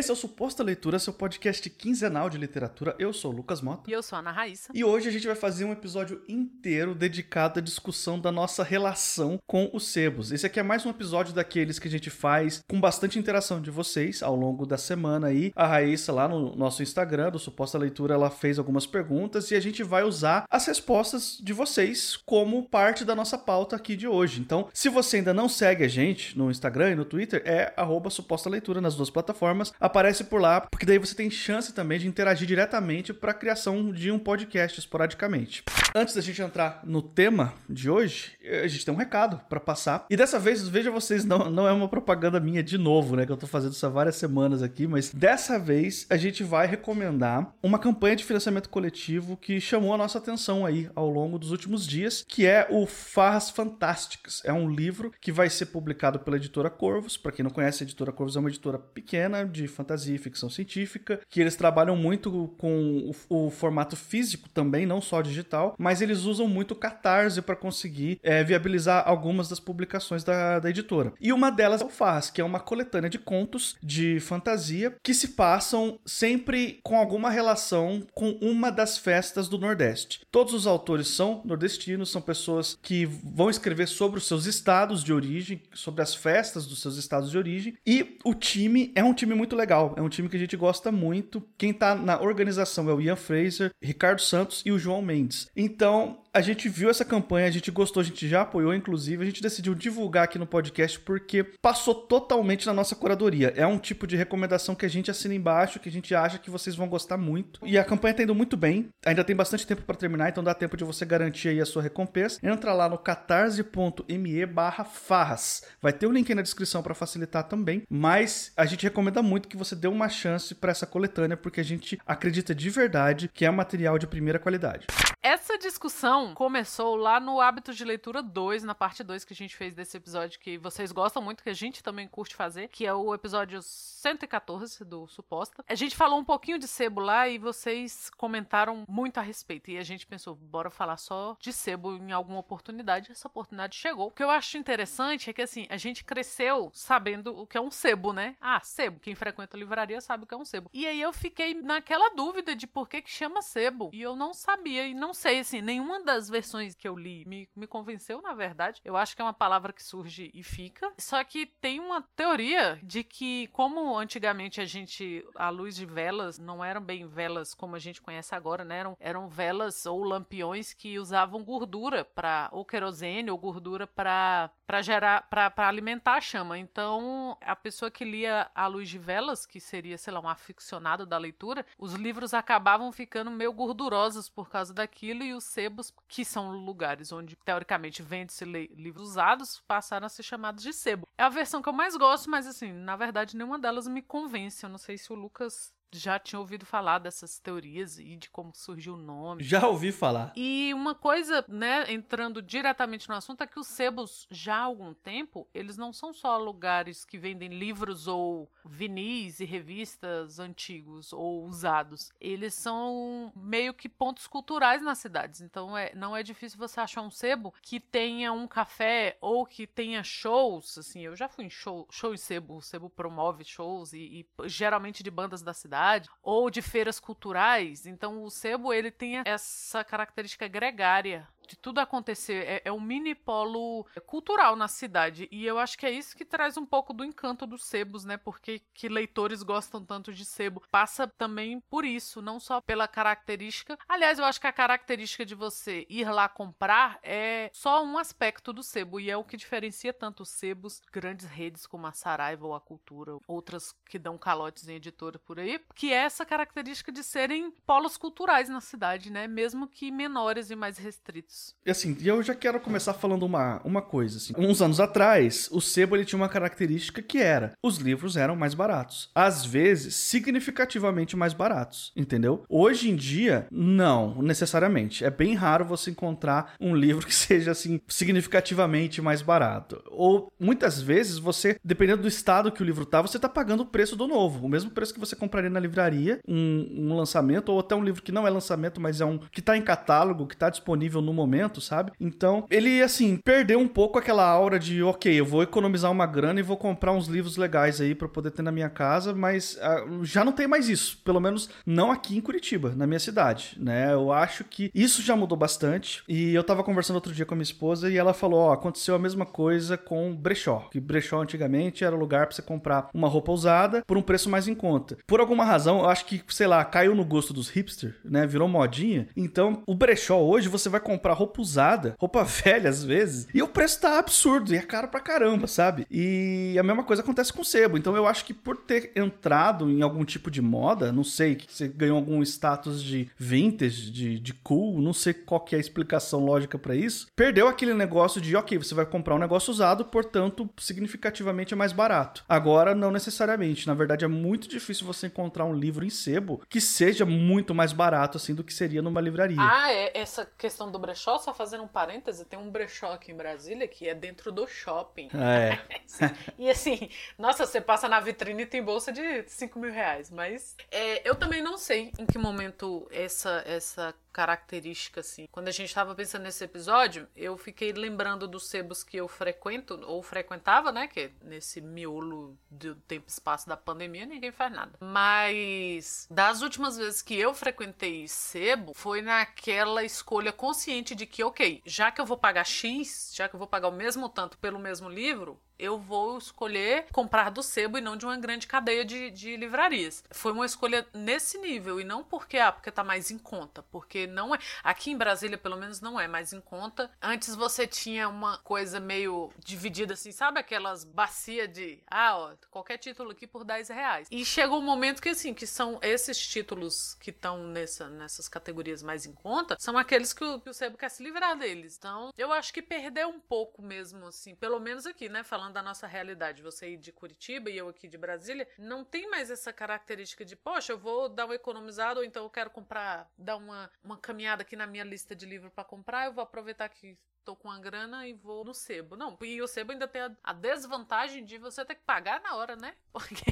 Esse é o Suposta Leitura, seu podcast quinzenal de literatura. Eu sou o Lucas Mota. E eu sou a Ana Raíssa. E hoje a gente vai fazer um episódio inteiro dedicado à discussão da nossa relação com os sebos. Esse aqui é mais um episódio daqueles que a gente faz com bastante interação de vocês ao longo da semana aí. A Raíssa lá no nosso Instagram do Suposta Leitura, ela fez algumas perguntas e a gente vai usar as respostas de vocês como parte da nossa pauta aqui de hoje. Então, se você ainda não segue a gente no Instagram e no Twitter, é arroba suposta leitura nas duas plataformas aparece por lá, porque daí você tem chance também de interagir diretamente para a criação de um podcast esporadicamente. Antes da gente entrar no tema de hoje, a gente tem um recado para passar. E dessa vez, veja vocês, não, não é uma propaganda minha de novo, né? Que eu tô fazendo isso há várias semanas aqui, mas dessa vez a gente vai recomendar uma campanha de financiamento coletivo que chamou a nossa atenção aí ao longo dos últimos dias, que é o Farras Fantásticas. É um livro que vai ser publicado pela editora Corvos. Para quem não conhece, a editora Corvos é uma editora pequena de fantasia e ficção científica, que eles trabalham muito com o, o formato físico também, não só digital, mas eles usam muito Catarse para conseguir é, viabilizar algumas das publicações da, da editora. E uma delas é o Farras, que é uma coletânea de contos de fantasia que se passam sempre com alguma relação com uma das festas do Nordeste. Todos os autores são nordestinos, são pessoas que vão escrever sobre os seus estados de origem, sobre as festas dos seus estados de origem, e o time é um time muito legal, é um time que a gente gosta muito. Quem tá na organização é o Ian Fraser, Ricardo Santos e o João Mendes. Então, a gente viu essa campanha, a gente gostou, a gente já apoiou, inclusive, a gente decidiu divulgar aqui no podcast porque passou totalmente na nossa curadoria. É um tipo de recomendação que a gente assina embaixo, que a gente acha que vocês vão gostar muito. E a campanha tá indo muito bem, ainda tem bastante tempo para terminar, então dá tempo de você garantir aí a sua recompensa. Entra lá no catarse.me barra farras. Vai ter o um link aí na descrição para facilitar também, mas a gente recomenda muito que você dê uma chance para essa coletânea, porque a gente acredita de verdade que é material de primeira qualidade. Essa discussão começou lá no Hábitos de Leitura 2, na parte 2 que a gente fez desse episódio, que vocês gostam muito, que a gente também curte fazer, que é o episódio 114 do Suposta. A gente falou um pouquinho de sebo lá e vocês comentaram muito a respeito. E a gente pensou, bora falar só de sebo em alguma oportunidade. Essa oportunidade chegou. O que eu acho interessante é que, assim, a gente cresceu sabendo o que é um sebo, né? Ah, sebo. Quem frequenta a livraria sabe o que é um sebo. E aí eu fiquei naquela dúvida de por que que chama sebo. E eu não sabia e não não sei, assim, nenhuma das versões que eu li me, me convenceu, na verdade. Eu acho que é uma palavra que surge e fica. Só que tem uma teoria de que, como antigamente a gente, a luz de velas não eram bem velas como a gente conhece agora, né? Eram, eram velas ou lampiões que usavam gordura para ou querosene ou gordura para para gerar, para alimentar a chama. Então, a pessoa que lia a luz de velas, que seria, sei lá, um aficionado da leitura, os livros acabavam ficando meio gordurosos por causa daquilo aquilo e os sebos, que são lugares onde teoricamente vende-se livros usados, passaram a ser chamados de sebo. É a versão que eu mais gosto, mas assim, na verdade, nenhuma delas me convence. Eu não sei se o Lucas já tinha ouvido falar dessas teorias e de como surgiu o nome. Já ouvi falar. E uma coisa, né, entrando diretamente no assunto, é que os sebos, já há algum tempo, eles não são só lugares que vendem livros ou vinis e revistas antigos ou usados. Eles são meio que pontos culturais nas cidades. Então é, não é difícil você achar um sebo que tenha um café ou que tenha shows. Assim, eu já fui em show, show em sebo. O sebo promove shows e, e geralmente de bandas da cidade ou de feiras culturais. Então o sebo ele tem essa característica gregária de tudo acontecer. É, é, um mini polo cultural na cidade. E eu acho que é isso que traz um pouco do encanto dos sebos, né? Porque que leitores gostam tanto de sebo. Passa também por isso, não só pela característica. Aliás, eu acho que a característica de você ir lá comprar é só um aspecto do sebo. E é o que diferencia tanto os sebos, grandes redes como a Saraiva ou a Cultura, outras que dão calotes em editora por aí, que é essa característica de serem polos culturais na cidade, né? Mesmo que menores e mais restritos. E assim, eu já quero começar falando uma, uma coisa. Assim. Uns anos atrás, o sebo ele tinha uma característica que era: os livros eram mais baratos. Às vezes, significativamente mais baratos, entendeu? Hoje em dia, não necessariamente. É bem raro você encontrar um livro que seja assim significativamente mais barato. Ou muitas vezes você, dependendo do estado que o livro tá, você tá pagando o preço do novo, o mesmo preço que você compraria na livraria, um, um lançamento ou até um livro que não é lançamento, mas é um que tá em catálogo, que tá disponível no momento momento, sabe? Então, ele, assim, perdeu um pouco aquela aura de, ok, eu vou economizar uma grana e vou comprar uns livros legais aí para poder ter na minha casa, mas uh, já não tem mais isso. Pelo menos não aqui em Curitiba, na minha cidade, né? Eu acho que isso já mudou bastante. E eu tava conversando outro dia com a minha esposa e ela falou: ó, aconteceu a mesma coisa com brechó. Que brechó antigamente era lugar para você comprar uma roupa usada por um preço mais em conta. Por alguma razão, eu acho que, sei lá, caiu no gosto dos hipster, né? Virou modinha. Então, o brechó hoje você vai comprar roupa usada, roupa velha às vezes, e o preço tá absurdo e é caro pra caramba, sabe? E a mesma coisa acontece com sebo. Então, eu acho que por ter entrado em algum tipo de moda, não sei, que você ganhou algum status de vintage, de, de cool, não sei qual que é a explicação lógica para isso, perdeu aquele negócio de, ok, você vai comprar um negócio usado, portanto, significativamente é mais barato. Agora, não necessariamente. Na verdade, é muito difícil você encontrar um livro em sebo que seja muito mais barato, assim, do que seria numa livraria. Ah, é essa questão do brechó, só fazendo um parêntese, tem um brechó aqui em Brasília que é dentro do shopping. É. e assim, nossa, você passa na vitrine e tem bolsa de 5 mil reais, mas é, eu também não sei em que momento essa, essa característica, assim. Quando a gente estava pensando nesse episódio, eu fiquei lembrando dos sebos que eu frequento, ou frequentava, né? Que nesse miolo do tempo e espaço da pandemia ninguém faz nada. Mas das últimas vezes que eu frequentei sebo, foi naquela escolha consciente de que, ok, já que eu vou pagar X, já que eu vou pagar o mesmo tanto pelo mesmo livro, eu vou escolher comprar do sebo e não de uma grande cadeia de, de livrarias. Foi uma escolha nesse nível e não porque, ah, porque tá mais em conta, porque não é. Aqui em Brasília, pelo menos, não é mais em conta. Antes você tinha uma coisa meio dividida assim, sabe aquelas bacia de, ah, ó, qualquer título aqui por 10 reais. E chegou um momento que, assim, que são esses títulos que estão nessa, nessas categorias mais em conta, são aqueles que o, que o sebo quer se livrar deles. Então, eu acho que perdeu um pouco mesmo, assim, pelo menos aqui, né, falando falando da nossa realidade, você ir de Curitiba e eu aqui de Brasília, não tem mais essa característica de, poxa, eu vou dar um economizado ou então eu quero comprar, dar uma, uma caminhada aqui na minha lista de livro para comprar, eu vou aproveitar que tô com a grana e vou no sebo. Não, e o sebo ainda tem a, a, desvantagem de você ter que pagar na hora, né? Porque,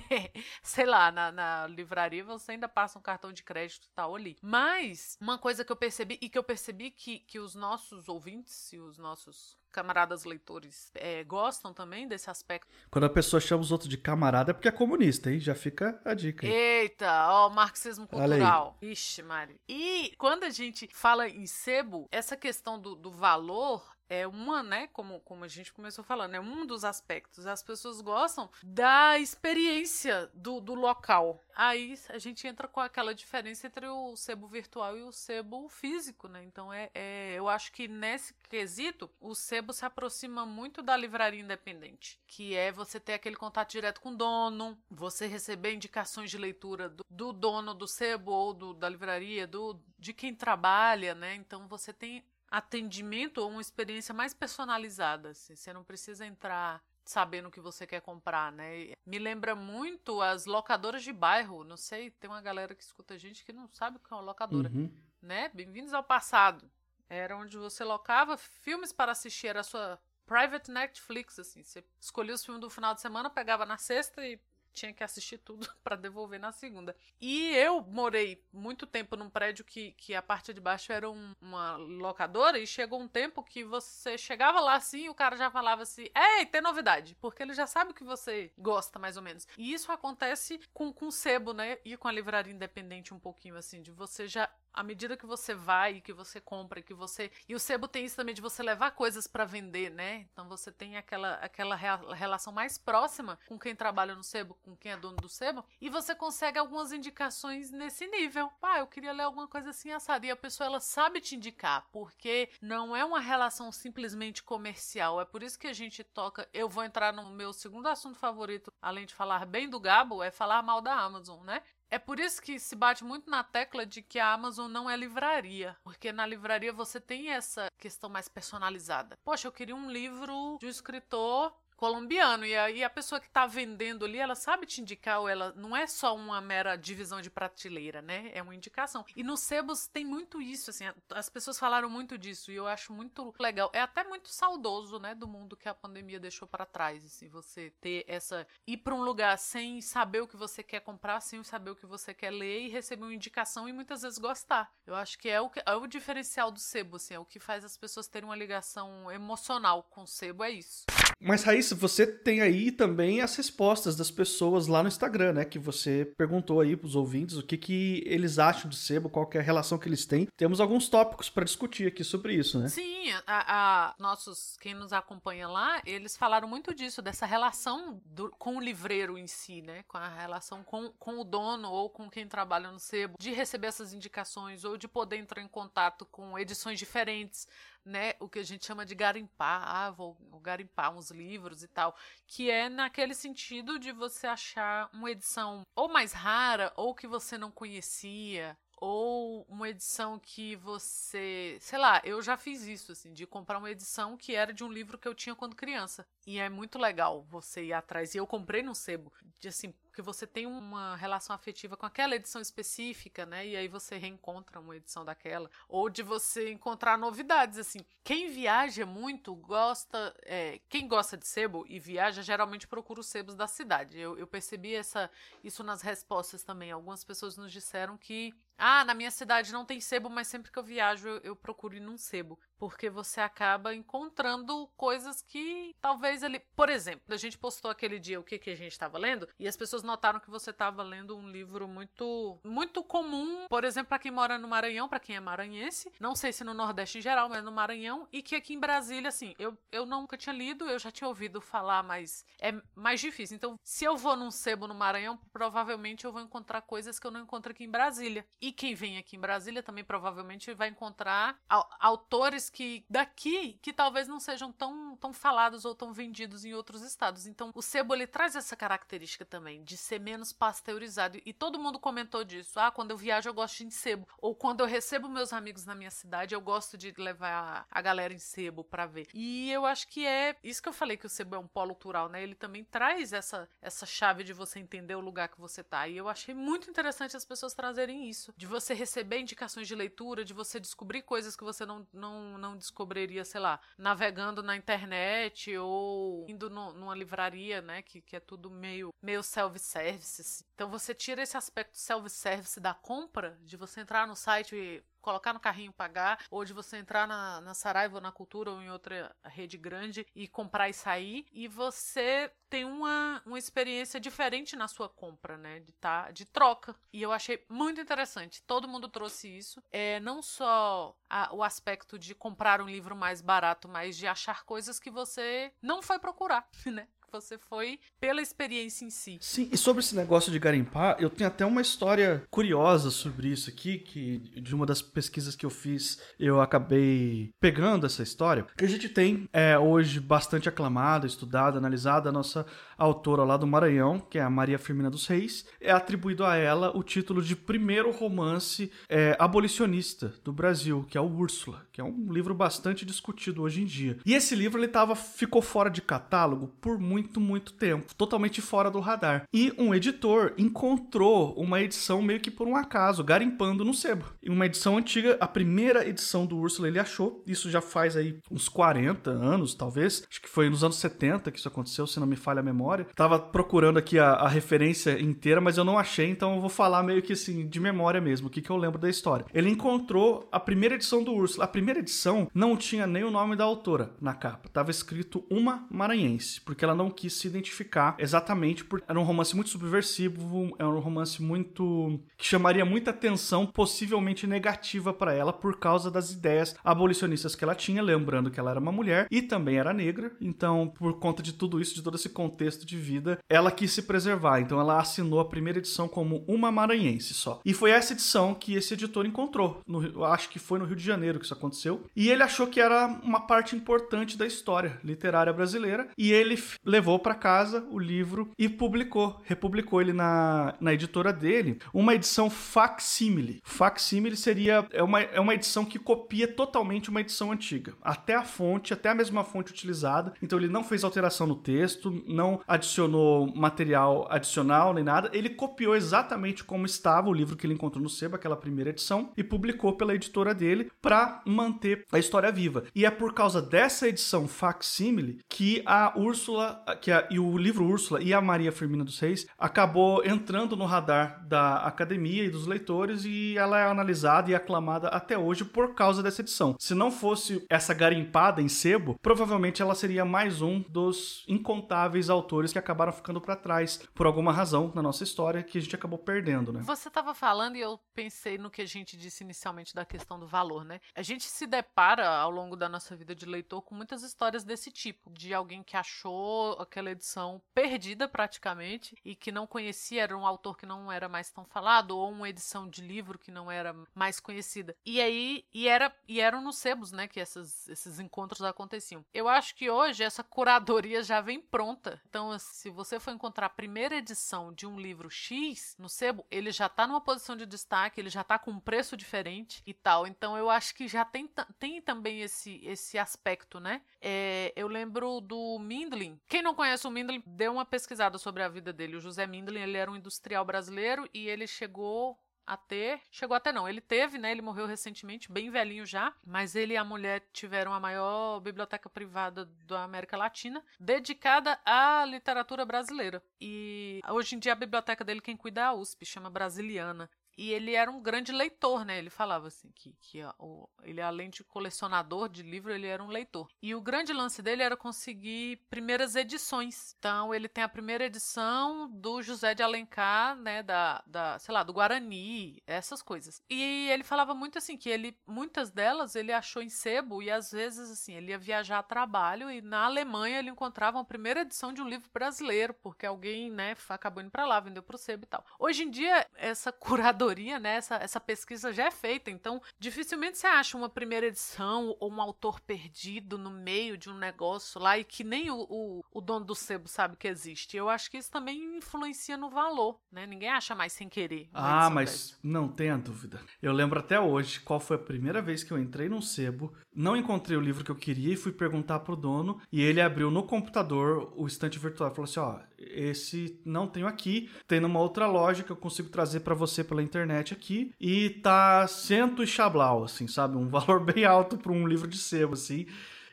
sei lá, na, na, livraria você ainda passa um cartão de crédito e tal ali. Mas, uma coisa que eu percebi, e que eu percebi que, que os nossos ouvintes e os nossos camaradas leitores é, gostam também desse aspecto. Quando a pessoa chama os outros de camarada é porque é comunista, hein? Já fica a dica. Aí. Eita, ó, marxismo cultural. Ixi, Mari. E quando a gente fala em sebo, essa questão do, do valor é uma, né, como, como a gente começou falando, é um dos aspectos. As pessoas gostam da experiência do, do local. Aí a gente entra com aquela diferença entre o sebo virtual e o sebo físico, né? Então é, é eu acho que nesse quesito o sebo se aproxima muito da livraria independente, que é você ter aquele contato direto com o dono, você receber indicações de leitura do, do dono do sebo ou do, da livraria, do de quem trabalha, né? Então você tem atendimento ou uma experiência mais personalizada. Assim. Você não precisa entrar sabendo o que você quer comprar, né? Me lembra muito as locadoras de bairro. Não sei, tem uma galera que escuta a gente que não sabe o que é uma locadora, uhum. né? Bem-vindos ao passado. Era onde você locava filmes para assistir, era a sua private Netflix, assim. Você escolhia os filmes do final de semana, pegava na sexta e tinha que assistir tudo para devolver na segunda. E eu morei muito tempo num prédio que, que a parte de baixo era um, uma locadora e chegou um tempo que você chegava lá assim e o cara já falava assim: Ei, tem novidade, porque ele já sabe o que você gosta, mais ou menos. E isso acontece com, com sebo, né? E com a livraria independente um pouquinho assim, de você já à medida que você vai, que você compra, que você. E o sebo tem isso também de você levar coisas para vender, né? Então você tem aquela, aquela relação mais próxima com quem trabalha no sebo, com quem é dono do sebo, e você consegue algumas indicações nesse nível. Ah, eu queria ler alguma coisa assim assada. E a pessoa ela sabe te indicar, porque não é uma relação simplesmente comercial. É por isso que a gente toca. Eu vou entrar no meu segundo assunto favorito, além de falar bem do Gabo, é falar mal da Amazon, né? É por isso que se bate muito na tecla de que a Amazon não é livraria, porque na livraria você tem essa questão mais personalizada. Poxa, eu queria um livro de um escritor colombiano. E aí a pessoa que tá vendendo ali, ela sabe te indicar, ou ela não é só uma mera divisão de prateleira, né? É uma indicação. E no Sebos tem muito isso, assim, as pessoas falaram muito disso e eu acho muito legal. É até muito saudoso, né, do mundo que a pandemia deixou para trás, assim, você ter essa ir para um lugar sem saber o que você quer comprar, sem saber o que você quer ler e receber uma indicação e muitas vezes gostar. Eu acho que é o, é o diferencial do sebo, assim, é o que faz as pessoas terem uma ligação emocional com o sebo, é isso. Mas, Raíssa, você tem aí também as respostas das pessoas lá no Instagram, né? Que você perguntou aí pros ouvintes o que, que eles acham de sebo, qual é a relação que eles têm. Temos alguns tópicos para discutir aqui sobre isso, né? Sim, a, a, nossos, quem nos acompanha lá, eles falaram muito disso, dessa relação do, com o livreiro em si, né? Com a relação com, com o dono ou com quem trabalha no sebo, de receber essas indicações ou de poder entrar em contato com edições diferentes né, o que a gente chama de garimpar, ah, vou, vou garimpar uns livros e tal, que é naquele sentido de você achar uma edição ou mais rara ou que você não conhecia, ou uma edição que você, sei lá, eu já fiz isso assim, de comprar uma edição que era de um livro que eu tinha quando criança. E é muito legal você ir atrás. E eu comprei no sebo, de assim, que você tem uma relação afetiva com aquela edição específica, né? E aí você reencontra uma edição daquela. Ou de você encontrar novidades, assim. Quem viaja muito gosta. É, quem gosta de sebo e viaja geralmente procura os sebos da cidade. Eu, eu percebi essa, isso nas respostas também. Algumas pessoas nos disseram que. Ah, na minha cidade não tem sebo, mas sempre que eu viajo eu, eu procuro ir num sebo porque você acaba encontrando coisas que talvez ele, por exemplo, a gente postou aquele dia o que que a gente estava lendo e as pessoas notaram que você estava lendo um livro muito muito comum, por exemplo, para quem mora no Maranhão, para quem é maranhense, não sei se no Nordeste em geral, mas no Maranhão e que aqui em Brasília assim, eu eu nunca tinha lido, eu já tinha ouvido falar, mas é mais difícil. Então, se eu vou num sebo no Maranhão, provavelmente eu vou encontrar coisas que eu não encontro aqui em Brasília. E quem vem aqui em Brasília também provavelmente vai encontrar autores que daqui que talvez não sejam tão, tão falados ou tão vendidos em outros estados. Então, o sebo ele traz essa característica também de ser menos pasteurizado e todo mundo comentou disso. Ah, quando eu viajo eu gosto de sebo ou quando eu recebo meus amigos na minha cidade, eu gosto de levar a galera em sebo para ver. E eu acho que é isso que eu falei que o sebo é um polo cultural, né? Ele também traz essa essa chave de você entender o lugar que você tá. E eu achei muito interessante as pessoas trazerem isso, de você receber indicações de leitura, de você descobrir coisas que você não, não não descobriria, sei lá, navegando na internet ou indo no, numa livraria, né? Que, que é tudo meio, meio self-service. Assim. Então você tira esse aspecto self-service da compra, de você entrar no site e colocar no carrinho pagar, ou de você entrar na, na Saraiva ou na Cultura ou em outra rede grande e comprar e sair, e você tem uma, uma experiência diferente na sua compra, né? De, tá, de troca. E eu achei muito interessante. Todo mundo trouxe isso. É não só a, o aspecto de comprar um livro mais barato, mas de achar coisas que você não foi procurar, né? Você foi pela experiência em si. Sim, e sobre esse negócio de garimpar, eu tenho até uma história curiosa sobre isso aqui, que de uma das pesquisas que eu fiz, eu acabei pegando essa história, que a gente tem é, hoje bastante aclamada, estudada, analisada, a nossa autora lá do Maranhão, que é a Maria Firmina dos Reis, é atribuído a ela o título de primeiro romance é, abolicionista do Brasil, que é o Úrsula, que é um livro bastante discutido hoje em dia. E esse livro ele tava, ficou fora de catálogo por muito, muito tempo, totalmente fora do radar. E um editor encontrou uma edição meio que por um acaso, garimpando no sebo. Uma edição antiga, a primeira edição do Úrsula ele achou, isso já faz aí uns 40 anos, talvez, acho que foi nos anos 70 que isso aconteceu, se não me falha a memória memória. Tava procurando aqui a, a, referência inteira, mas eu não achei, então eu vou falar meio que assim, de memória mesmo, o que, que eu lembro da história. Ele encontrou a primeira edição do Úrsula. A primeira edição não tinha nem o nome da autora na capa. Tava escrito Uma Maranhense, porque ela não quis se identificar exatamente porque era um romance muito subversivo, era um romance muito. que chamaria muita atenção, possivelmente negativa para ela, por causa das ideias abolicionistas que ela tinha. Lembrando que ela era uma mulher e também era negra, então, por conta de tudo isso, de todo esse contexto contexto de vida, ela quis se preservar. Então ela assinou a primeira edição como uma maranhense só. E foi essa edição que esse editor encontrou. No, acho que foi no Rio de Janeiro que isso aconteceu. E ele achou que era uma parte importante da história literária brasileira. E ele levou para casa o livro e publicou, republicou ele na, na editora dele, uma edição facsímile. Facsímile seria é uma, é uma edição que copia totalmente uma edição antiga, até a fonte, até a mesma fonte utilizada. Então ele não fez alteração no texto, não adicionou material adicional nem nada, ele copiou exatamente como estava o livro que ele encontrou no sebo, aquela primeira edição, e publicou pela editora dele para manter a história viva. E é por causa dessa edição facsímile que a Úrsula, que a, e o livro Úrsula e a Maria Firmina dos Reis acabou entrando no radar da academia e dos leitores e ela é analisada e aclamada até hoje por causa dessa edição. Se não fosse essa garimpada em sebo, provavelmente ela seria mais um dos incontáveis autores que acabaram ficando para trás por alguma razão na nossa história que a gente acabou perdendo, né? Você estava falando e eu pensei no que a gente disse inicialmente da questão do valor, né? A gente se depara ao longo da nossa vida de leitor com muitas histórias desse tipo, de alguém que achou aquela edição perdida praticamente e que não conhecia, era um autor que não era mais tão falado ou uma edição de livro que não era mais conhecida. E aí e era e eram nos sebos, né, que essas, esses encontros aconteciam. Eu acho que hoje essa curadoria já vem pronta. Então, se você for encontrar a primeira edição de um livro X no sebo, ele já está numa posição de destaque, ele já está com um preço diferente e tal. Então, eu acho que já tem, tem também esse, esse aspecto, né? É, eu lembro do Mindlin. Quem não conhece o Mindlin, deu uma pesquisada sobre a vida dele. O José Mindlin, ele era um industrial brasileiro e ele chegou a ter, chegou até não, ele teve, né, ele morreu recentemente, bem velhinho já, mas ele e a mulher tiveram a maior biblioteca privada da América Latina, dedicada à literatura brasileira. E hoje em dia a biblioteca dele quem cuida é a USP, chama Brasiliana. E ele era um grande leitor, né? Ele falava assim que, que o, ele, além de colecionador de livro, ele era um leitor. E o grande lance dele era conseguir primeiras edições. Então, ele tem a primeira edição do José de Alencar, né? Da, da sei lá, do Guarani, essas coisas. E ele falava muito assim que ele, muitas delas, ele achou em sebo e às vezes, assim, ele ia viajar a trabalho e na Alemanha ele encontrava a primeira edição de um livro brasileiro, porque alguém, né, acabou indo para lá, vendeu pro sebo e tal. Hoje em dia, essa curadoria curadoria, né? Essa, essa pesquisa já é feita, então dificilmente você acha uma primeira edição ou um autor perdido no meio de um negócio lá e que nem o, o, o dono do sebo sabe que existe. Eu acho que isso também influencia no valor, né? Ninguém acha mais sem querer. Ah, mas dessa. não tenha dúvida. Eu lembro até hoje qual foi a primeira vez que eu entrei num sebo, não encontrei o livro que eu queria e fui perguntar pro dono e ele abriu no computador o estante virtual e falou assim, ó, esse não tenho aqui, tem numa outra loja que eu consigo trazer para você pela internet aqui e tá cento e chablau, assim, sabe? Um valor bem alto para um livro de sebo, assim.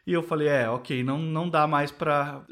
E eu falei, é, ok, não, não dá mais pra.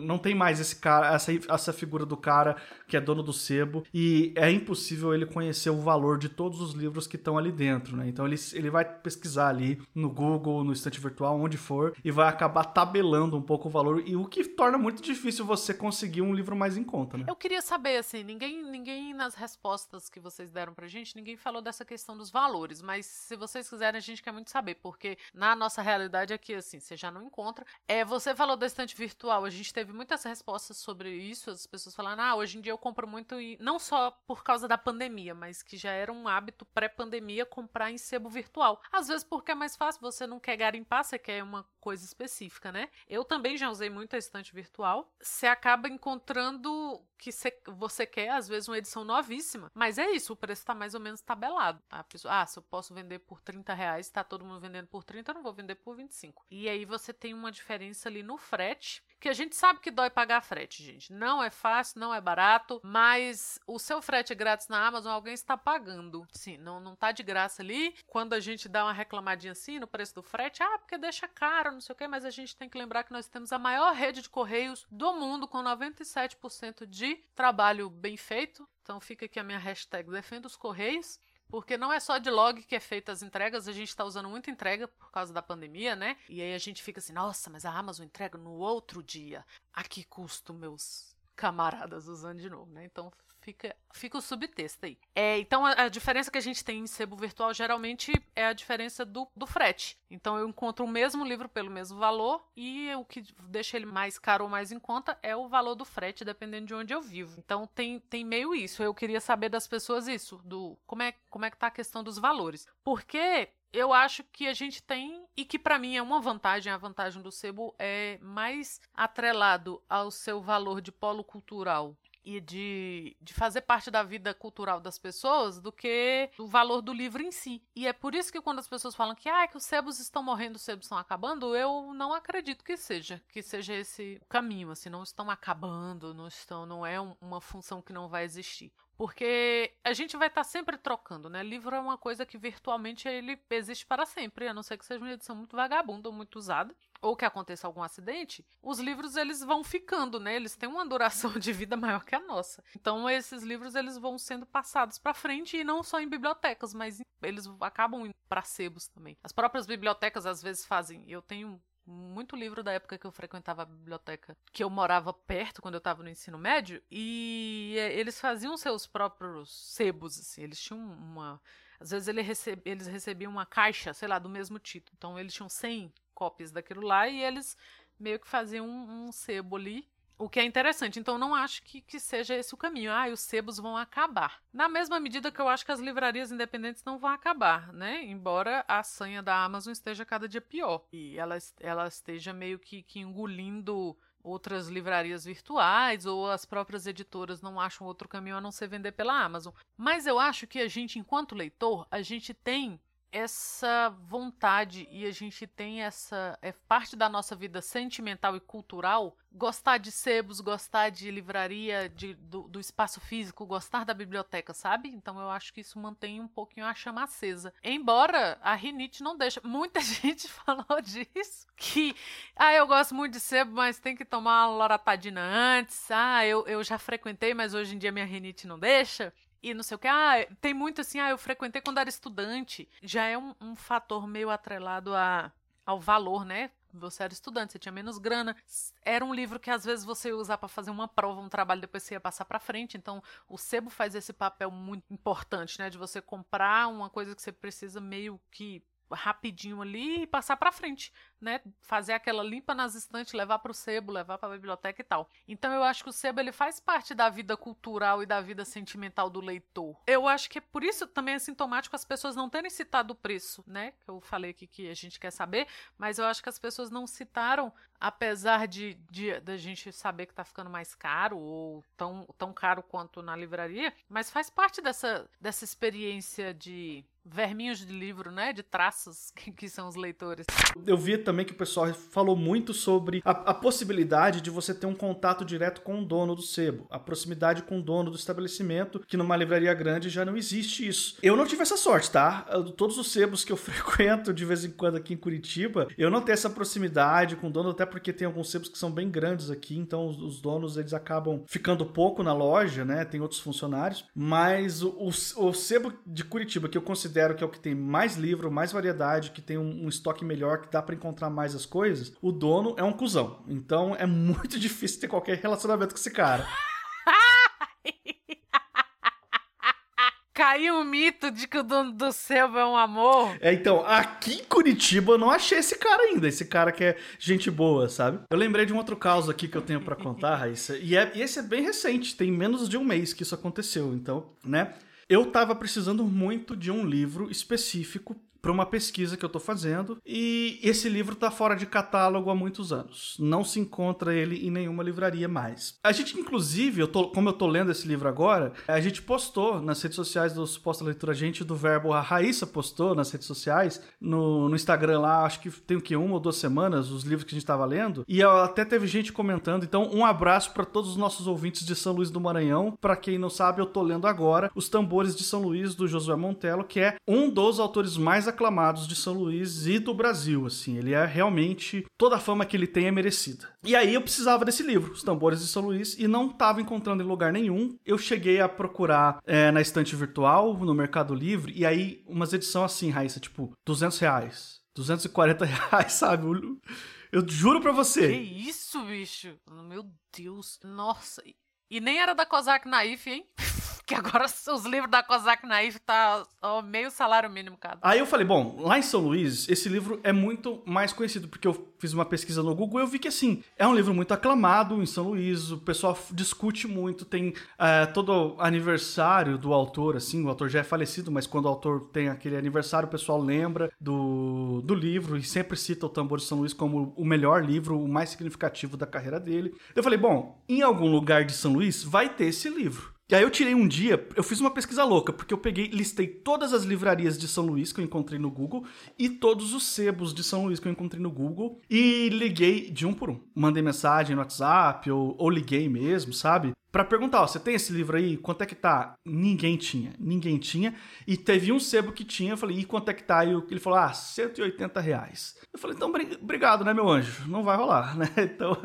Não tem mais esse cara, essa, essa figura do cara que é dono do sebo. E é impossível ele conhecer o valor de todos os livros que estão ali dentro, né? Então ele, ele vai pesquisar ali no Google, no estante virtual, onde for, e vai acabar tabelando um pouco o valor. E o que torna muito difícil você conseguir um livro mais em conta, né? Eu queria saber, assim, ninguém, ninguém nas respostas que vocês deram pra gente, ninguém falou dessa questão dos valores. Mas se vocês quiserem, a gente quer muito saber, porque na noja realidade aqui, assim, você já não encontra. É, você falou da estante virtual, a gente teve muitas respostas sobre isso, as pessoas falando, ah, hoje em dia eu compro muito, e não só por causa da pandemia, mas que já era um hábito pré-pandemia comprar em sebo virtual. Às vezes porque é mais fácil, você não quer garimpar, você quer uma coisa específica, né? Eu também já usei muito a estante virtual. Você acaba encontrando que você quer, às vezes, uma edição novíssima. Mas é isso, o preço tá mais ou menos tabelado. Pessoa, ah, se eu posso vender por 30 reais, tá todo mundo vendendo por 30, eu não vou vender por 25. E aí você tem uma diferença ali no frete, que a gente sabe que dói pagar frete, gente. Não é fácil, não é barato, mas o seu frete grátis na Amazon, alguém está pagando. Sim, não, não tá de graça ali. Quando a gente dá uma reclamadinha assim no preço do frete, ah, porque deixa caro, não sei o quê, mas a gente tem que lembrar que nós temos a maior rede de correios do mundo, com 97% de trabalho bem feito. Então fica aqui a minha hashtag Defenda os Correios. Porque não é só de log que é feita as entregas, a gente está usando muita entrega por causa da pandemia, né? E aí a gente fica assim, nossa, mas a Amazon entrega no outro dia. A que custo, meus camaradas usando de novo, né? Então fica, fica o subtexto aí. É, então a, a, diferença que a gente tem em sebo virtual geralmente é a diferença do, do frete. Então eu encontro o mesmo livro pelo mesmo valor e o que deixa ele mais caro ou mais em conta é o valor do frete, dependendo de onde eu vivo. Então tem, tem meio isso. Eu queria saber das pessoas isso, do como é, como é que tá a questão dos valores. Porque eu acho que a gente tem, e que para mim é uma vantagem, a vantagem do sebo é mais atrelado ao seu valor de polo cultural e de, de fazer parte da vida cultural das pessoas do que o valor do livro em si. E é por isso que quando as pessoas falam que, ah, que os sebos estão morrendo, os sebos estão acabando, eu não acredito que seja, que seja esse caminho, assim, não estão acabando, não estão, não é um, uma função que não vai existir. Porque a gente vai estar tá sempre trocando, né? Livro é uma coisa que virtualmente ele existe para sempre, a não ser que seja uma edição muito vagabunda ou muito usada ou que aconteça algum acidente, os livros eles vão ficando, né? Eles têm uma duração de vida maior que a nossa. Então esses livros eles vão sendo passados para frente e não só em bibliotecas, mas eles acabam indo para sebos também. As próprias bibliotecas às vezes fazem. Eu tenho muito livro da época que eu frequentava a biblioteca, que eu morava perto quando eu estava no ensino médio, e eles faziam seus próprios sebos, assim, eles tinham uma... Às vezes ele receb... eles recebiam uma caixa, sei lá, do mesmo título, então eles tinham 100 cópias daquilo lá e eles meio que faziam um, um sebo ali o que é interessante. Então, não acho que, que seja esse o caminho. Ah, os sebos vão acabar. Na mesma medida que eu acho que as livrarias independentes não vão acabar, né? Embora a sanha da Amazon esteja cada dia pior. E ela, ela esteja meio que, que engolindo outras livrarias virtuais ou as próprias editoras não acham outro caminho a não ser vender pela Amazon. Mas eu acho que a gente, enquanto leitor, a gente tem essa vontade e a gente tem essa é parte da nossa vida sentimental e cultural gostar de sebos, gostar de livraria, de, do, do, espaço físico, gostar da biblioteca, sabe? Então eu acho que isso mantém um pouquinho a chama acesa. Embora a rinite não deixe. Muita gente falou disso. Que, ah, eu gosto muito de sebo, mas tem que tomar loratadina antes. Ah, eu, eu já frequentei, mas hoje em dia minha rinite não deixa e não sei o que. Ah, tem muito assim, ah, eu frequentei quando era estudante. Já é um, um fator meio atrelado a, ao valor, né? Você era estudante, você tinha menos grana. Era um livro que às vezes você ia usar para fazer uma prova, um trabalho, depois você ia passar para frente. Então, o sebo faz esse papel muito importante, né? De você comprar uma coisa que você precisa meio que rapidinho ali e passar para frente, né? Fazer aquela limpa nas estantes, levar para o sebo, levar para a biblioteca e tal. Então eu acho que o sebo ele faz parte da vida cultural e da vida sentimental do leitor. Eu acho que é por isso também é sintomático as pessoas não terem citado o preço, né? Eu falei aqui que a gente quer saber, mas eu acho que as pessoas não citaram, apesar de, de, de a gente saber que está ficando mais caro ou tão, tão caro quanto na livraria, mas faz parte dessa, dessa experiência de verminhos de livro, né? De traços que, são os leitores. Eu vi também que o pessoal falou muito sobre a, a, possibilidade de você ter um contato direto com o dono do sebo, a proximidade com o dono do estabelecimento, que numa livraria grande já não existe isso. Eu não tive essa sorte, tá? Todos os sebos que eu frequento de vez em quando aqui em Curitiba, eu não tenho essa proximidade com o dono, até porque tem alguns sebos que são bem grandes aqui, então os, os donos eles acabam ficando pouco na loja, né? Tem outros funcionários, mas o, o, o sebo de Curitiba que eu considero considero que é o que tem mais livro, mais variedade, que tem um, um estoque melhor, que dá para encontrar mais as coisas, o dono é um cuzão. Então é muito difícil ter qualquer relacionamento com esse cara. Caiu o mito de que o dono do céu é um amor. É, então, aqui em Curitiba eu não achei esse cara ainda. Esse cara que é gente boa, sabe? Eu lembrei de um outro caso aqui que eu tenho para contar, Raíssa. E, é, e esse é bem recente, tem menos de um mês que isso aconteceu. Então, né? Eu tava precisando muito de um livro específico para uma pesquisa que eu estou fazendo e esse livro está fora de catálogo há muitos anos. Não se encontra ele em nenhuma livraria mais. A gente, inclusive, eu tô, como eu estou lendo esse livro agora, a gente postou nas redes sociais do Suposta Leitura Gente do Verbo, a Raíssa postou nas redes sociais, no, no Instagram lá, acho que tem o que, uma ou duas semanas, os livros que a gente estava lendo, e até teve gente comentando. Então, um abraço para todos os nossos ouvintes de São Luís do Maranhão. Para quem não sabe, eu estou lendo agora Os Tambores de São Luís, do Josué Montello, que é um dos autores mais aclamados de São Luís e do Brasil, assim. Ele é realmente toda a fama que ele tem é merecida. E aí eu precisava desse livro, Os Tambores de São Luís, e não estava encontrando em lugar nenhum. Eu cheguei a procurar é, na estante virtual, no Mercado Livre, e aí umas edições assim, Raíssa, tipo, 200 reais, 240 reais, sabe? Eu juro pra você. Que isso, bicho? Meu Deus. Nossa. E nem era da Kozak Naif, hein? Que agora os livros da Kozak Naif tá ó, meio salário mínimo cada. Aí eu falei, bom, lá em São Luís, esse livro é muito mais conhecido, porque eu fiz uma pesquisa no Google e eu vi que, assim, é um livro muito aclamado em São Luís, o pessoal discute muito, tem é, todo aniversário do autor, assim, o autor já é falecido, mas quando o autor tem aquele aniversário, o pessoal lembra do, do livro e sempre cita o Tambor de São Luís como o melhor livro, o mais significativo da carreira dele. Eu falei, bom, em algum lugar de São Luís vai ter esse livro. E aí eu tirei um dia, eu fiz uma pesquisa louca, porque eu peguei, listei todas as livrarias de São Luís que eu encontrei no Google e todos os sebos de São Luís que eu encontrei no Google e liguei de um por um. Mandei mensagem no WhatsApp ou, ou liguei mesmo, sabe? Pra perguntar, ó, você tem esse livro aí? Quanto é que tá? Ninguém tinha, ninguém tinha. E teve um sebo que tinha, eu falei, e quanto é que tá? E ele falou, ah, 180 reais. Eu falei, então, obrigado, né, meu anjo? Não vai rolar, né? Então,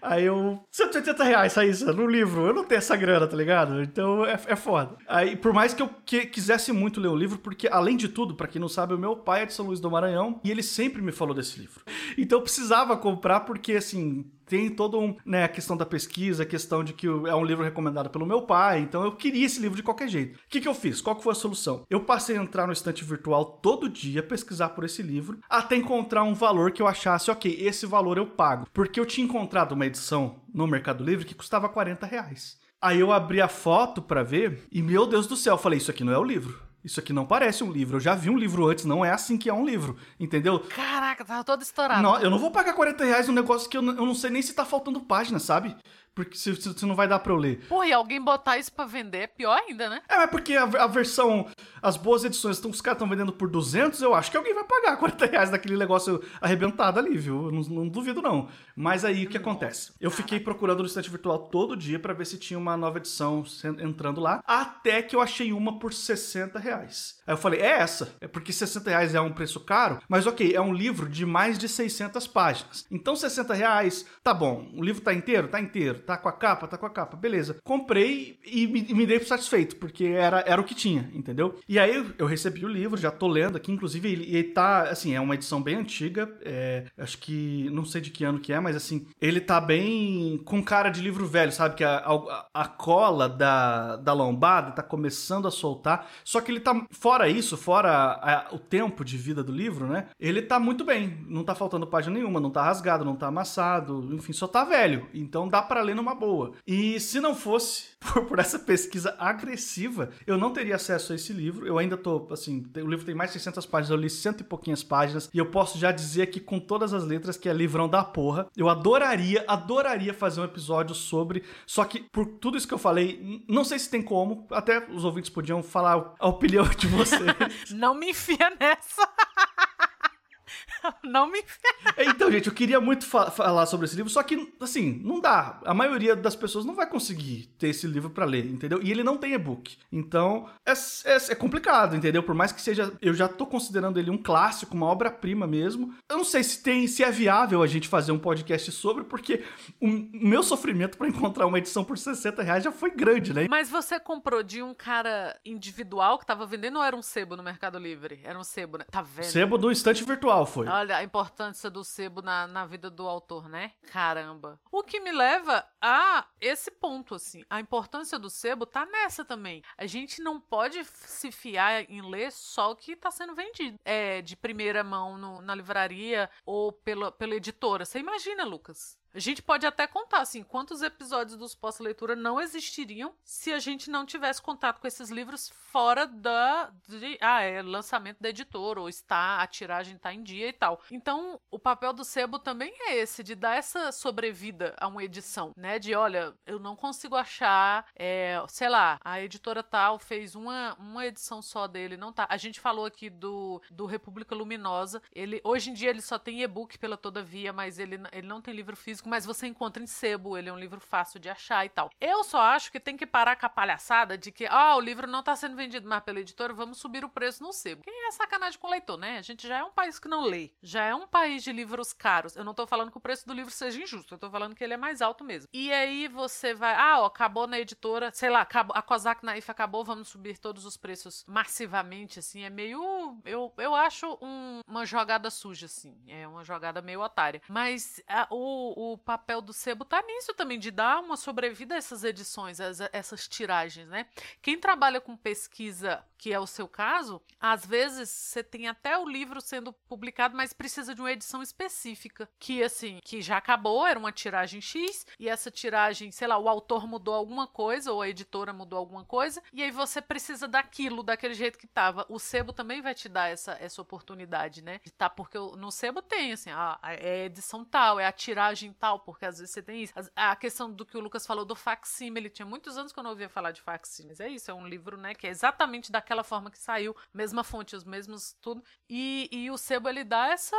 aí eu, 180 reais, Raíssa, no livro. Eu não tenho essa grana, tá ligado? Então, é, é foda. Aí, por mais que eu que, quisesse muito ler o livro, porque, além de tudo, para quem não sabe, o meu pai é de São Luís do Maranhão e ele sempre me falou desse livro. Então, eu precisava comprar porque, assim, tem todo um, né, a questão da pesquisa, a questão de que é um livro recomendado pelo meu pai, então eu queria esse livro de qualquer jeito. O que, que eu fiz? Qual foi a solução? Eu passei a entrar no estante virtual todo dia, pesquisar por esse livro, até encontrar um valor que eu achasse, ok, esse valor eu pago. Porque eu tinha encontrado uma edição no Mercado Livre que custava 40 reais. Aí eu abri a foto para ver e, meu Deus do céu, falei, isso aqui não é o livro. Isso aqui não parece um livro. Eu já vi um livro antes, não é assim que é um livro. Entendeu? Caraca, tava todo estourado. Não, eu não vou pagar 40 reais num negócio que eu, eu não sei nem se tá faltando página, sabe? Porque se, não vai dar pra eu ler. Pô, e alguém botar isso pra vender é pior ainda, né? É, mas porque a, a versão, as boas edições, então, os caras estão vendendo por 200, eu acho que alguém vai pagar 40 reais daquele negócio arrebentado ali, viu? Não, não duvido, não. Mas aí, o que Nossa, acontece? Eu fiquei procurando no estante virtual todo dia para ver se tinha uma nova edição entrando lá, até que eu achei uma por 60 reais. Aí eu falei, é essa. É porque 60 reais é um preço caro, mas ok, é um livro de mais de 600 páginas. Então 60 reais, tá bom. O livro tá inteiro? Tá inteiro. Tá com a capa? Tá com a capa. Beleza. Comprei e me, me dei satisfeito, porque era, era o que tinha, entendeu? E aí eu recebi o livro, já tô lendo aqui, inclusive ele, ele tá, assim, é uma edição bem antiga, é, acho que, não sei de que ano que é, mas assim, ele tá bem com cara de livro velho, sabe? Que a, a, a cola da, da lombada tá começando a soltar, só que ele tá fora isso, fora a, o tempo de vida do livro, né? Ele tá muito bem. Não tá faltando página nenhuma, não tá rasgado, não tá amassado, enfim, só tá velho. Então dá para ler numa boa. E se não fosse por, por, essa pesquisa agressiva, eu não teria acesso a esse livro. Eu ainda tô, assim, o livro tem mais de 600 páginas, eu li cento e pouquinhas páginas, e eu posso já dizer aqui com todas as letras que é livrão da porra. Eu adoraria, adoraria fazer um episódio sobre, só que por tudo isso que eu falei, não sei se tem como, até os ouvintes podiam falar a opinião de vocês vocês. Não me enfia nessa. Não me Então, gente, eu queria muito fa falar sobre esse livro, só que, assim, não dá. A maioria das pessoas não vai conseguir ter esse livro para ler, entendeu? E ele não tem e-book. Então, é, é, é, complicado, entendeu? Por mais que seja. Eu já tô considerando ele um clássico, uma obra-prima mesmo. Eu não sei se tem, se é viável a gente fazer um podcast sobre, porque o meu sofrimento para encontrar uma edição por 60 reais já foi grande, né? Mas você comprou de um cara individual que tava vendendo ou era um sebo no Mercado Livre? Era um sebo, né? Tá vendo? Sebo do estante virtual foi. Olha a importância do sebo na, na vida do autor, né? Caramba. O que me leva a esse ponto, assim. A importância do sebo tá nessa também. A gente não pode se fiar em ler só o que tá sendo vendido. É, de primeira mão no, na livraria ou pela, pela editora. Você imagina, Lucas? A gente pode até contar, assim, quantos episódios dos pós-leitura não existiriam se a gente não tivesse contato com esses livros fora da. De, ah, é lançamento da editora, ou está, a tiragem está em dia e tal. Então, o papel do sebo também é esse, de dar essa sobrevida a uma edição, né? De olha, eu não consigo achar, é, sei lá, a editora tal fez uma, uma edição só dele, não tá. A gente falou aqui do, do República Luminosa. Ele, hoje em dia ele só tem e-book pela Todavia, mas ele, ele não tem livro físico mas você encontra em sebo, ele é um livro fácil de achar e tal. Eu só acho que tem que parar com a palhaçada de que, ah, o livro não tá sendo vendido mais pela editora, vamos subir o preço no sebo. Que é sacanagem com o leitor, né? A gente já é um país que não lê, já é um país de livros caros. Eu não tô falando que o preço do livro seja injusto, eu tô falando que ele é mais alto mesmo. E aí você vai, ah, ó, acabou na editora, sei lá, acabou, a Kozak Naif acabou, vamos subir todos os preços massivamente, assim, é meio, eu, eu acho um, uma jogada suja, assim, é uma jogada meio otária. Mas a, o, o o papel do sebo tá nisso também, de dar uma sobrevida a essas edições, a essas tiragens, né? Quem trabalha com pesquisa, que é o seu caso, às vezes você tem até o livro sendo publicado, mas precisa de uma edição específica, que assim, que já acabou, era uma tiragem X, e essa tiragem, sei lá, o autor mudou alguma coisa, ou a editora mudou alguma coisa, e aí você precisa daquilo, daquele jeito que tava. O sebo também vai te dar essa, essa oportunidade, né? De tá, porque no sebo tem, assim, a, é a edição tal, é a tiragem porque às vezes você tem isso. A, questão do que o Lucas falou do facsímile, tinha muitos anos que eu não ouvia falar de facsímiles. É isso, é um livro, né, que é exatamente daquela forma que saiu, mesma fonte, os mesmos tudo. E, e o sebo, ele dá essa,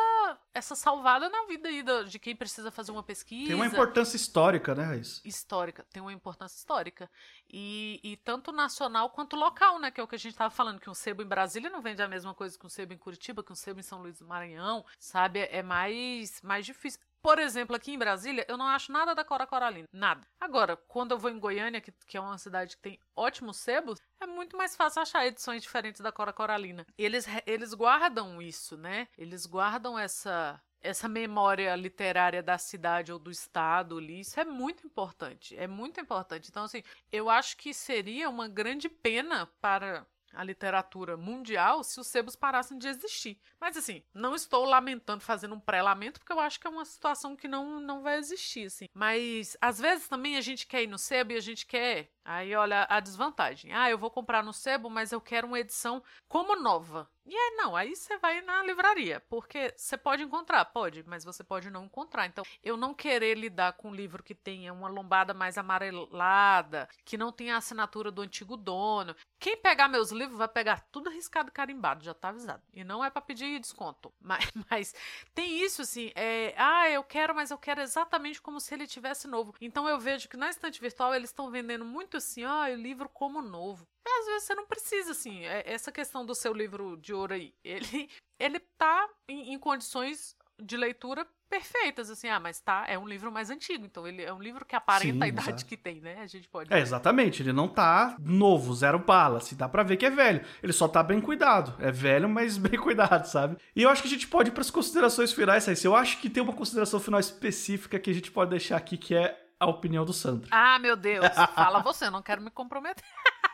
essa salvada na vida aí de quem precisa fazer uma pesquisa. Tem uma importância histórica, né, Raiz? Histórica, tem uma importância histórica. E, e tanto nacional quanto local, né, que é o que a gente estava falando, que um sebo em Brasília não vende a mesma coisa que um sebo em Curitiba, que um sebo em São Luís do Maranhão, sabe? É mais, mais difícil. Por exemplo, aqui em Brasília, eu não acho nada da Cora Coralina. Nada. Agora, quando eu vou em Goiânia, que, que é uma cidade que tem ótimos sebos, é muito mais fácil achar edições diferentes da Cora Coralina. Eles, eles guardam isso, né? Eles guardam essa essa memória literária da cidade ou do estado ali, isso é muito importante, é muito importante. Então, assim, eu acho que seria uma grande pena para a literatura mundial se os sebos parassem de existir. Mas assim, não estou lamentando, fazendo um pré-lamento, porque eu acho que é uma situação que não, não vai existir, assim. Mas às vezes também a gente quer ir no sebo e a gente quer. Aí olha a desvantagem. Ah, eu vou comprar no sebo, mas eu quero uma edição como nova. E aí, não, aí você vai na livraria, porque você pode encontrar, pode, mas você pode não encontrar. Então, eu não querer lidar com um livro que tenha uma lombada mais amarelada, que não tenha a assinatura do antigo dono. Quem pegar meus livros vai pegar tudo riscado e carimbado, já tá avisado. E não é para pedir desconto. Mas, mas tem isso, assim, é, ah, eu quero, mas eu quero exatamente como se ele tivesse novo. Então, eu vejo que na estante virtual eles estão vendendo muito assim, ó, oh, o livro como novo às vezes você não precisa, assim. É, essa questão do seu livro de ouro aí, ele, ele tá em, em condições de leitura perfeitas, assim, ah, mas tá, é um livro mais antigo, então ele é um livro que aparenta Sim, a idade exato. que tem, né? A gente pode. É, exatamente, ele não tá novo, zero bala, se dá para ver que é velho. Ele só tá bem cuidado. É velho, mas bem cuidado, sabe? E eu acho que a gente pode ir para as considerações finais, aí. Eu acho que tem uma consideração final específica que a gente pode deixar aqui que é a opinião do Sandro. Ah, meu Deus, fala você, não quero me comprometer.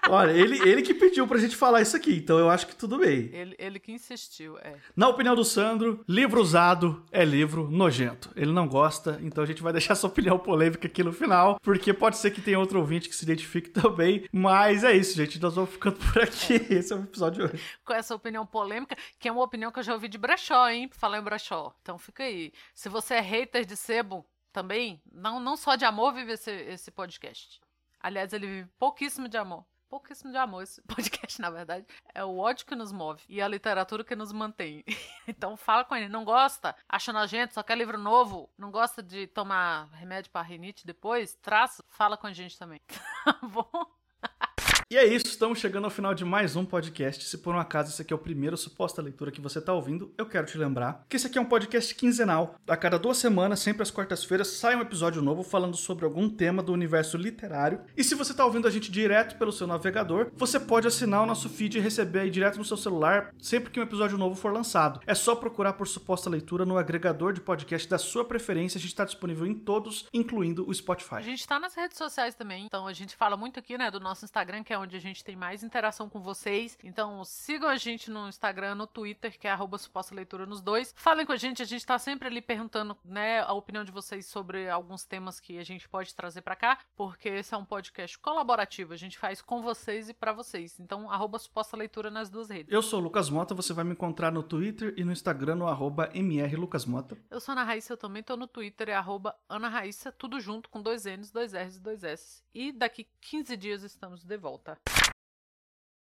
Olha, ele, ele que pediu pra gente falar isso aqui, então eu acho que tudo bem. Ele, ele que insistiu, é. Na opinião do Sandro, livro usado é livro nojento. Ele não gosta, então a gente vai deixar essa opinião polêmica aqui no final, porque pode ser que tenha outro ouvinte que se identifique também. Mas é isso, gente. Nós vamos ficando por aqui. É. Esse é o episódio de hoje. Com essa opinião polêmica, que é uma opinião que eu já ouvi de brechó, hein? Falar em brechó. Então fica aí. Se você é hater de sebo, também, não, não só de amor vive esse, esse podcast. Aliás, ele vive pouquíssimo de amor pouquíssimo de amor esse podcast, na verdade. É o ódio que nos move e a literatura que nos mantém. então fala com ele. Não gosta? Acha nojento? Só quer livro novo? Não gosta de tomar remédio para rinite depois? Traço? Fala com a gente também. Tá bom? E é isso, estamos chegando ao final de mais um podcast. Se por um acaso esse aqui é o primeiro suposta leitura que você está ouvindo, eu quero te lembrar que esse aqui é um podcast quinzenal. A cada duas semanas, sempre às quartas-feiras, sai um episódio novo falando sobre algum tema do universo literário. E se você está ouvindo a gente direto pelo seu navegador, você pode assinar o nosso feed e receber aí direto no seu celular sempre que um episódio novo for lançado. É só procurar por suposta leitura no agregador de podcast da sua preferência. A gente está disponível em todos, incluindo o Spotify. A gente está nas redes sociais também, então a gente fala muito aqui, né, do nosso Instagram, que é onde a gente tem mais interação com vocês. Então sigam a gente no Instagram, no Twitter, que é arroba suposta leitura nos dois. Falem com a gente, a gente tá sempre ali perguntando, né, a opinião de vocês sobre alguns temas que a gente pode trazer para cá, porque esse é um podcast colaborativo, a gente faz com vocês e para vocês. Então, arroba suposta leitura nas duas redes. Eu sou o Lucas Mota, você vai me encontrar no Twitter e no Instagram no arroba mrlucasmota. Eu sou Ana Raíssa, eu também tô no Twitter, é arroba Ana Raíssa, tudo junto com dois N's, dois R's e dois S. E daqui 15 dias estamos de volta. Malta